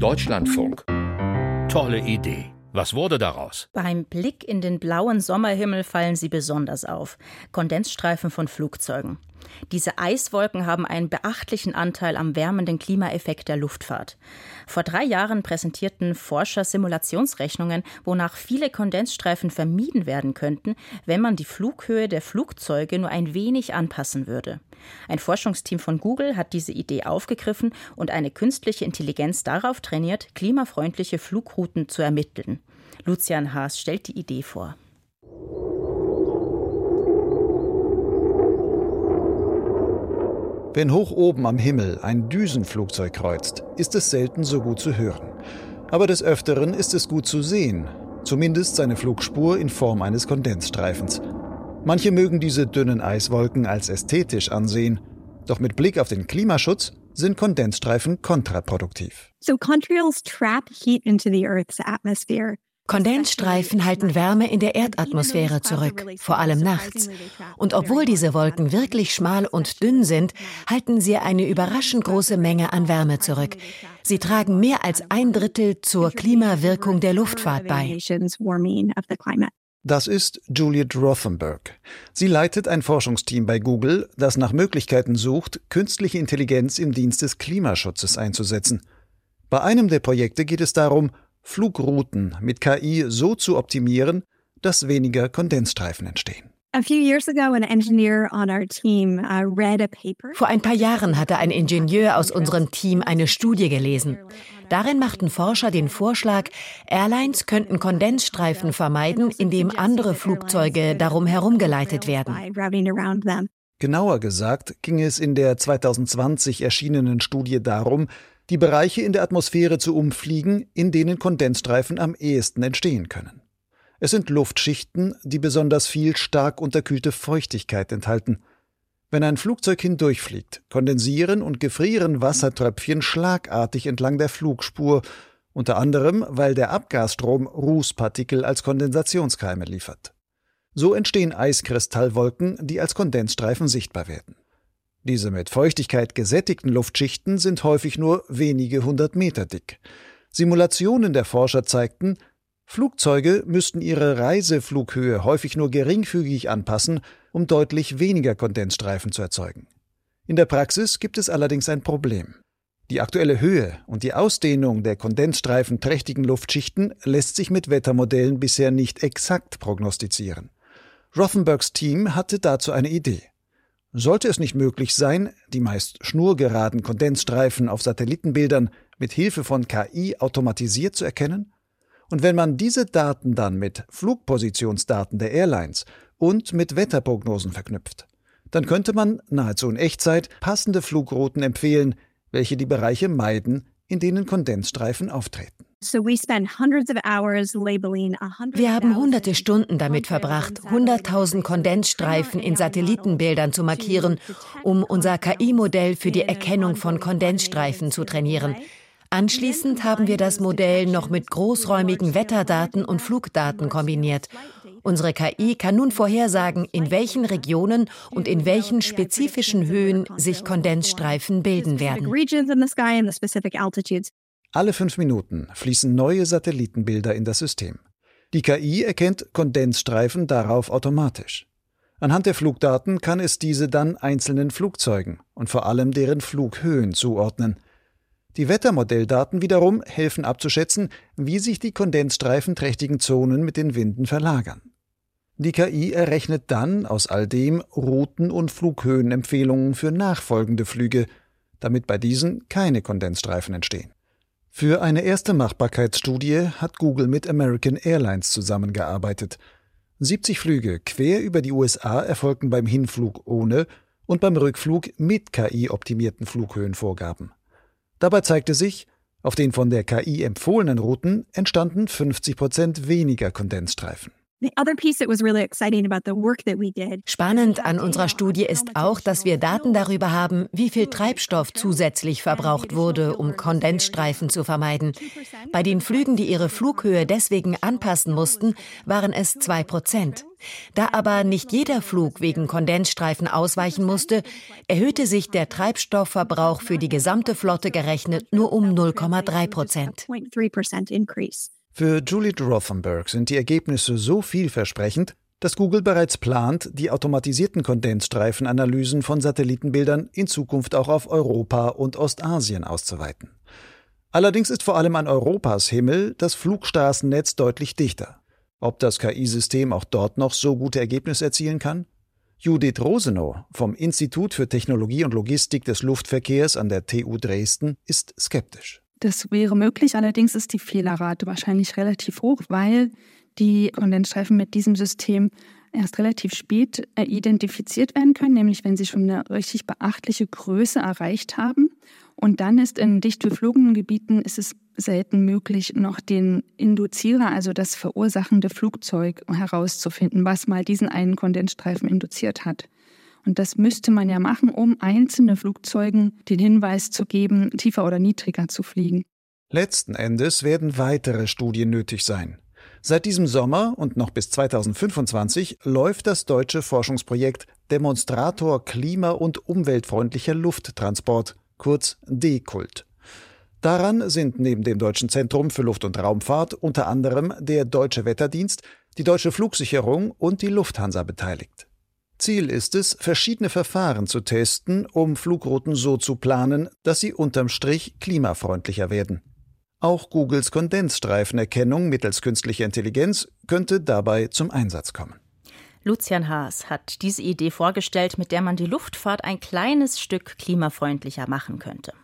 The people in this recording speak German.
Deutschlandfunk. Tolle Idee. Was wurde daraus? Beim Blick in den blauen Sommerhimmel fallen sie besonders auf. Kondensstreifen von Flugzeugen. Diese Eiswolken haben einen beachtlichen Anteil am wärmenden Klimaeffekt der Luftfahrt. Vor drei Jahren präsentierten Forscher Simulationsrechnungen, wonach viele Kondensstreifen vermieden werden könnten, wenn man die Flughöhe der Flugzeuge nur ein wenig anpassen würde. Ein Forschungsteam von Google hat diese Idee aufgegriffen und eine künstliche Intelligenz darauf trainiert, klimafreundliche Flugrouten zu ermitteln. Lucian Haas stellt die Idee vor. Wenn hoch oben am Himmel ein Düsenflugzeug kreuzt, ist es selten so gut zu hören. Aber des Öfteren ist es gut zu sehen, zumindest seine Flugspur in Form eines Kondensstreifens. Manche mögen diese dünnen Eiswolken als ästhetisch ansehen, doch mit Blick auf den Klimaschutz sind Kondensstreifen kontraproduktiv. So contrails trap heat into the Earth's atmosphere. Kondensstreifen halten Wärme in der Erdatmosphäre zurück, vor allem nachts. Und obwohl diese Wolken wirklich schmal und dünn sind, halten sie eine überraschend große Menge an Wärme zurück. Sie tragen mehr als ein Drittel zur Klimawirkung der Luftfahrt bei. Das ist Juliet Rothenberg. Sie leitet ein Forschungsteam bei Google, das nach Möglichkeiten sucht, künstliche Intelligenz im Dienst des Klimaschutzes einzusetzen. Bei einem der Projekte geht es darum, Flugrouten mit KI so zu optimieren, dass weniger Kondensstreifen entstehen. Uh, Vor ein paar Jahren hatte ein Ingenieur aus unserem Team eine Studie gelesen. Darin machten Forscher den Vorschlag, Airlines könnten Kondensstreifen vermeiden, indem andere Flugzeuge darum herumgeleitet werden. Genauer gesagt ging es in der 2020 erschienenen Studie darum, die Bereiche in der Atmosphäre zu umfliegen, in denen Kondensstreifen am ehesten entstehen können. Es sind Luftschichten, die besonders viel stark unterkühlte Feuchtigkeit enthalten. Wenn ein Flugzeug hindurchfliegt, kondensieren und gefrieren Wassertröpfchen schlagartig entlang der Flugspur, unter anderem, weil der Abgasstrom Rußpartikel als Kondensationskeime liefert. So entstehen Eiskristallwolken, die als Kondensstreifen sichtbar werden. Diese mit Feuchtigkeit gesättigten Luftschichten sind häufig nur wenige hundert Meter dick. Simulationen der Forscher zeigten, Flugzeuge müssten ihre Reiseflughöhe häufig nur geringfügig anpassen, um deutlich weniger Kondensstreifen zu erzeugen. In der Praxis gibt es allerdings ein Problem. Die aktuelle Höhe und die Ausdehnung der kondensstreifenträchtigen Luftschichten lässt sich mit Wettermodellen bisher nicht exakt prognostizieren. Rothenbergs Team hatte dazu eine Idee. Sollte es nicht möglich sein, die meist schnurgeraden Kondensstreifen auf Satellitenbildern mit Hilfe von KI automatisiert zu erkennen? Und wenn man diese Daten dann mit Flugpositionsdaten der Airlines und mit Wetterprognosen verknüpft, dann könnte man nahezu in Echtzeit passende Flugrouten empfehlen, welche die Bereiche meiden, in denen Kondensstreifen auftreten. Wir haben hunderte Stunden damit verbracht, 100.000 Kondensstreifen in Satellitenbildern zu markieren, um unser KI-Modell für die Erkennung von Kondensstreifen zu trainieren. Anschließend haben wir das Modell noch mit großräumigen Wetterdaten und Flugdaten kombiniert. Unsere KI kann nun vorhersagen, in welchen Regionen und in welchen spezifischen Höhen sich Kondensstreifen bilden werden. Alle fünf Minuten fließen neue Satellitenbilder in das System. Die KI erkennt Kondensstreifen darauf automatisch. Anhand der Flugdaten kann es diese dann einzelnen Flugzeugen und vor allem deren Flughöhen zuordnen. Die Wettermodelldaten wiederum helfen abzuschätzen, wie sich die kondensstreifenträchtigen Zonen mit den Winden verlagern. Die KI errechnet dann aus all dem Routen- und Flughöhenempfehlungen für nachfolgende Flüge, damit bei diesen keine Kondensstreifen entstehen. Für eine erste Machbarkeitsstudie hat Google mit American Airlines zusammengearbeitet. 70 Flüge quer über die USA erfolgten beim Hinflug ohne und beim Rückflug mit KI-optimierten Flughöhenvorgaben. Dabei zeigte sich, auf den von der KI empfohlenen Routen entstanden 50 Prozent weniger Kondensstreifen. Spannend an unserer Studie ist auch, dass wir Daten darüber haben, wie viel Treibstoff zusätzlich verbraucht wurde, um Kondensstreifen zu vermeiden. Bei den Flügen, die ihre Flughöhe deswegen anpassen mussten, waren es zwei Prozent. Da aber nicht jeder Flug wegen Kondensstreifen ausweichen musste, erhöhte sich der Treibstoffverbrauch für die gesamte Flotte gerechnet nur um 0,3 Prozent. Für Juliet Rothenberg sind die Ergebnisse so vielversprechend, dass Google bereits plant, die automatisierten Kondensstreifenanalysen von Satellitenbildern in Zukunft auch auf Europa und Ostasien auszuweiten. Allerdings ist vor allem an Europas Himmel das Flugstraßennetz deutlich dichter. Ob das KI-System auch dort noch so gute Ergebnisse erzielen kann? Judith Rosenow vom Institut für Technologie und Logistik des Luftverkehrs an der TU Dresden ist skeptisch. Das wäre möglich, allerdings ist die Fehlerrate wahrscheinlich relativ hoch, weil die Kondensstreifen mit diesem System erst relativ spät äh, identifiziert werden können, nämlich wenn sie schon eine richtig beachtliche Größe erreicht haben. Und dann ist in dicht beflogenen Gebieten ist es selten möglich, noch den Induzierer, also das verursachende Flugzeug herauszufinden, was mal diesen einen Kondensstreifen induziert hat. Und das müsste man ja machen, um einzelne Flugzeugen den Hinweis zu geben, tiefer oder niedriger zu fliegen. Letzten Endes werden weitere Studien nötig sein. Seit diesem Sommer und noch bis 2025 läuft das deutsche Forschungsprojekt Demonstrator klima- und umweltfreundlicher Lufttransport, kurz DECULT. Daran sind neben dem Deutschen Zentrum für Luft- und Raumfahrt unter anderem der Deutsche Wetterdienst, die Deutsche Flugsicherung und die Lufthansa beteiligt. Ziel ist es, verschiedene Verfahren zu testen, um Flugrouten so zu planen, dass sie unterm Strich klimafreundlicher werden. Auch Googles Kondensstreifenerkennung mittels künstlicher Intelligenz könnte dabei zum Einsatz kommen. Lucian Haas hat diese Idee vorgestellt, mit der man die Luftfahrt ein kleines Stück klimafreundlicher machen könnte.